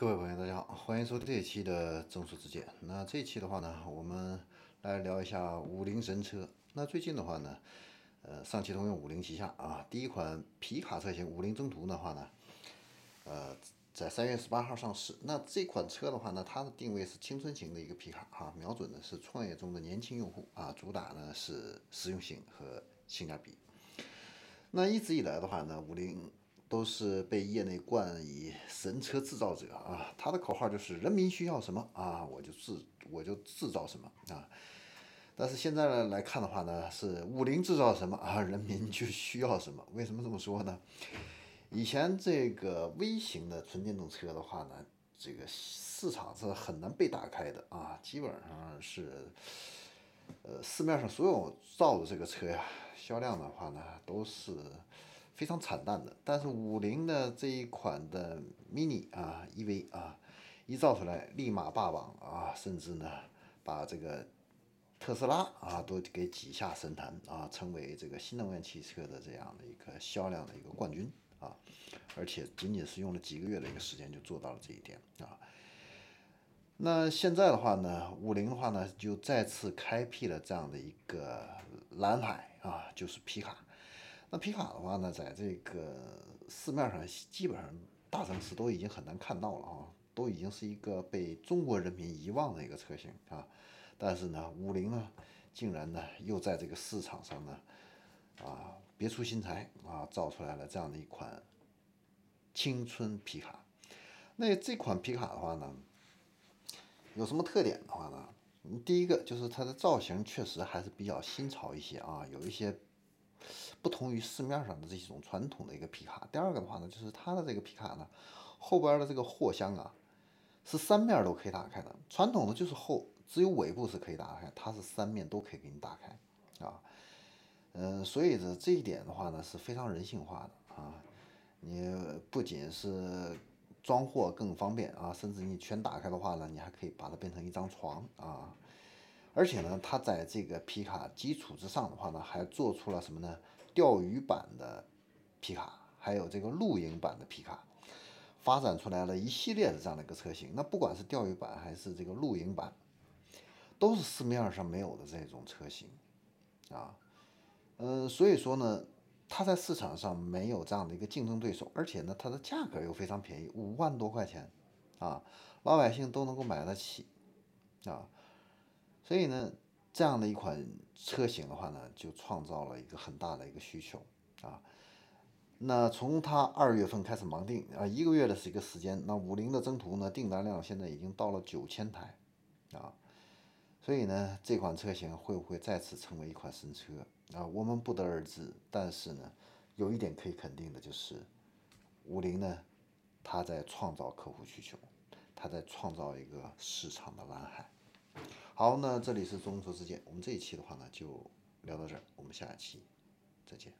各位朋友，大家好，欢迎收听这一期的正说之见。那这一期的话呢，我们来聊一下五菱神车。那最近的话呢，呃，上汽通用五菱旗下啊，第一款皮卡车型五菱征途的话呢，呃，在三月十八号上市。那这款车的话呢，它的定位是青春型的一个皮卡啊，瞄准的是创业中的年轻用户啊，主打呢是实用性和性价比。那一直以来的话呢，五菱。都是被业内冠以神车制造者啊，他的口号就是人民需要什么啊，我就制我就制造什么啊。但是现在呢来看的话呢，是五菱制造什么啊，人民就需要什么。为什么这么说呢？以前这个微型的纯电动车的话呢，这个市场是很难被打开的啊，基本上是，呃，市面上所有造的这个车呀，销量的话呢，都是。非常惨淡的，但是五菱的这一款的 mini 啊 EV 啊，一造出来立马霸榜啊，甚至呢把这个特斯拉啊都给挤下神坛啊，成为这个新能源汽车的这样的一个销量的一个冠军啊，而且仅仅是用了几个月的一个时间就做到了这一点啊。那现在的话呢，五菱的话呢就再次开辟了这样的一个蓝海啊，就是皮卡。那皮卡的话呢，在这个市面上基本上大城市都已经很难看到了啊，都已经是一个被中国人民遗忘的一个车型啊。但是呢，五菱呢，竟然呢又在这个市场上呢，啊别出心裁啊，造出来了这样的一款青春皮卡。那这款皮卡的话呢，有什么特点的话呢？第一个就是它的造型确实还是比较新潮一些啊，有一些。不同于市面上的这种传统的一个皮卡。第二个的话呢，就是它的这个皮卡呢，后边的这个货箱啊，是三面都可以打开的。传统的就是后只有尾部是可以打开，它是三面都可以给你打开啊。嗯，所以呢，这一点的话呢是非常人性化的啊。你不仅是装货更方便啊，甚至你全打开的话呢，你还可以把它变成一张床啊。而且呢，它在这个皮卡基础之上的话呢，还做出了什么呢？钓鱼版的皮卡，还有这个露营版的皮卡，发展出来了一系列的这样的一个车型。那不管是钓鱼版还是这个露营版，都是市面上没有的这种车型啊。嗯，所以说呢，它在市场上没有这样的一个竞争对手，而且呢，它的价格又非常便宜，五万多块钱啊，老百姓都能够买得起啊。所以呢，这样的一款车型的话呢，就创造了一个很大的一个需求啊。那从它二月份开始盲定啊，一个月的是一个时间，那五菱的征途呢，订单量现在已经到了九千台啊。所以呢，这款车型会不会再次成为一款神车啊？我们不得而知。但是呢，有一点可以肯定的就是，五菱呢，它在创造客户需求，它在创造一个市场的蓝海。好，那这里是中说之见，我们这一期的话呢就聊到这儿，我们下期再见。